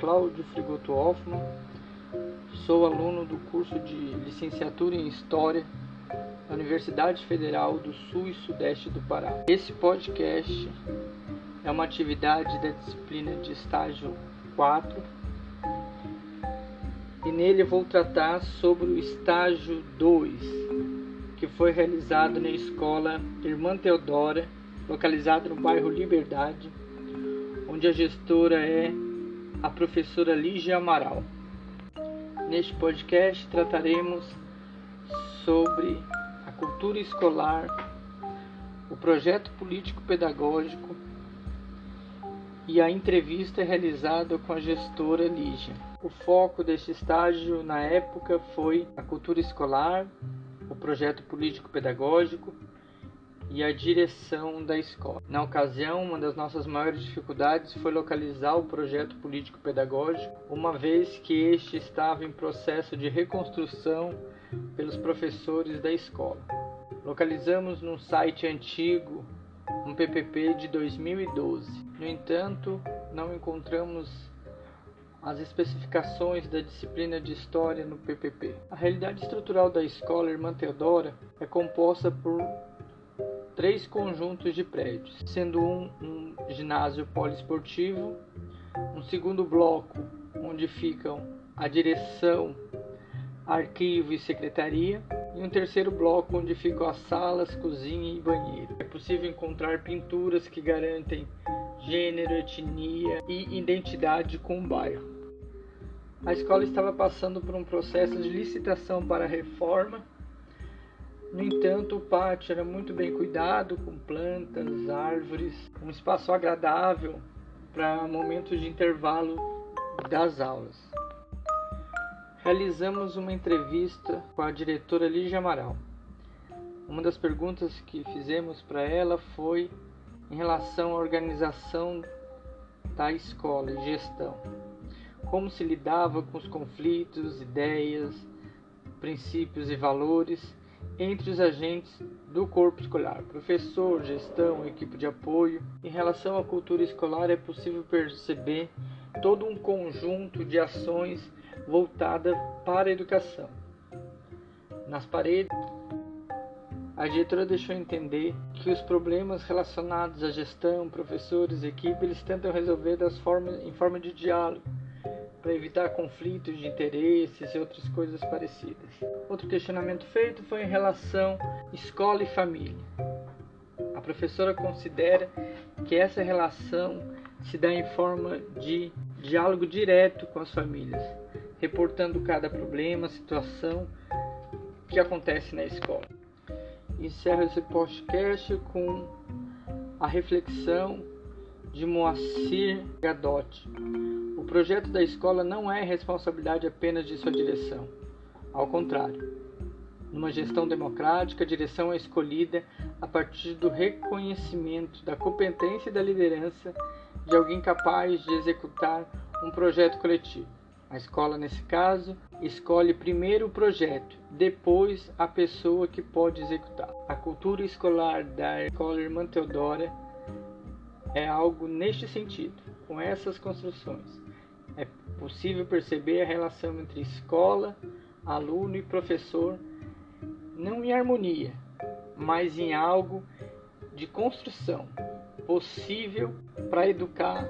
Cláudio Frigoto Hoffman, sou aluno do curso de Licenciatura em História da Universidade Federal do Sul e Sudeste do Pará. Esse podcast é uma atividade da disciplina de estágio 4 e nele vou tratar sobre o estágio 2, que foi realizado na escola Irmã Teodora, localizada no bairro Liberdade, onde a gestora é a professora Lígia Amaral. Neste podcast trataremos sobre a cultura escolar, o projeto político-pedagógico e a entrevista realizada com a gestora Lígia. O foco deste estágio na época foi a cultura escolar, o projeto político-pedagógico e a direção da escola. Na ocasião, uma das nossas maiores dificuldades foi localizar o projeto político-pedagógico, uma vez que este estava em processo de reconstrução pelos professores da escola. Localizamos num site antigo um PPP de 2012. No entanto, não encontramos as especificações da disciplina de História no PPP. A realidade estrutural da escola Irmã Teodora é composta por três conjuntos de prédios, sendo um um ginásio poliesportivo, um segundo bloco onde ficam a direção, arquivo e secretaria, e um terceiro bloco onde ficam as salas, cozinha e banheiro. É possível encontrar pinturas que garantem gênero, etnia e identidade com o bairro. A escola estava passando por um processo de licitação para reforma no entanto, o pátio era muito bem cuidado, com plantas, árvores, um espaço agradável para momentos de intervalo das aulas. Realizamos uma entrevista com a diretora Lígia Amaral. Uma das perguntas que fizemos para ela foi em relação à organização da escola e gestão. Como se lidava com os conflitos, ideias, princípios e valores entre os agentes do corpo escolar, professor, gestão, equipe de apoio. Em relação à cultura escolar, é possível perceber todo um conjunto de ações voltada para a educação. Nas paredes, a diretora deixou entender que os problemas relacionados à gestão, professores, equipe, eles tentam resolver das formas, em forma de diálogo, para evitar conflitos de interesses e outras coisas parecidas. Outro questionamento feito foi em relação escola e família. A professora considera que essa relação se dá em forma de diálogo direto com as famílias, reportando cada problema, situação que acontece na escola. Encerro esse podcast com a reflexão de Moacir Gadotti projeto da escola não é responsabilidade apenas de sua direção. Ao contrário, numa gestão democrática, a direção é escolhida a partir do reconhecimento da competência e da liderança de alguém capaz de executar um projeto coletivo. A escola, nesse caso, escolhe primeiro o projeto, depois a pessoa que pode executar. A cultura escolar da Escola Irmã Teodora é algo neste sentido, com essas construções possível perceber a relação entre escola, aluno e professor não em harmonia, mas em algo de construção possível para educar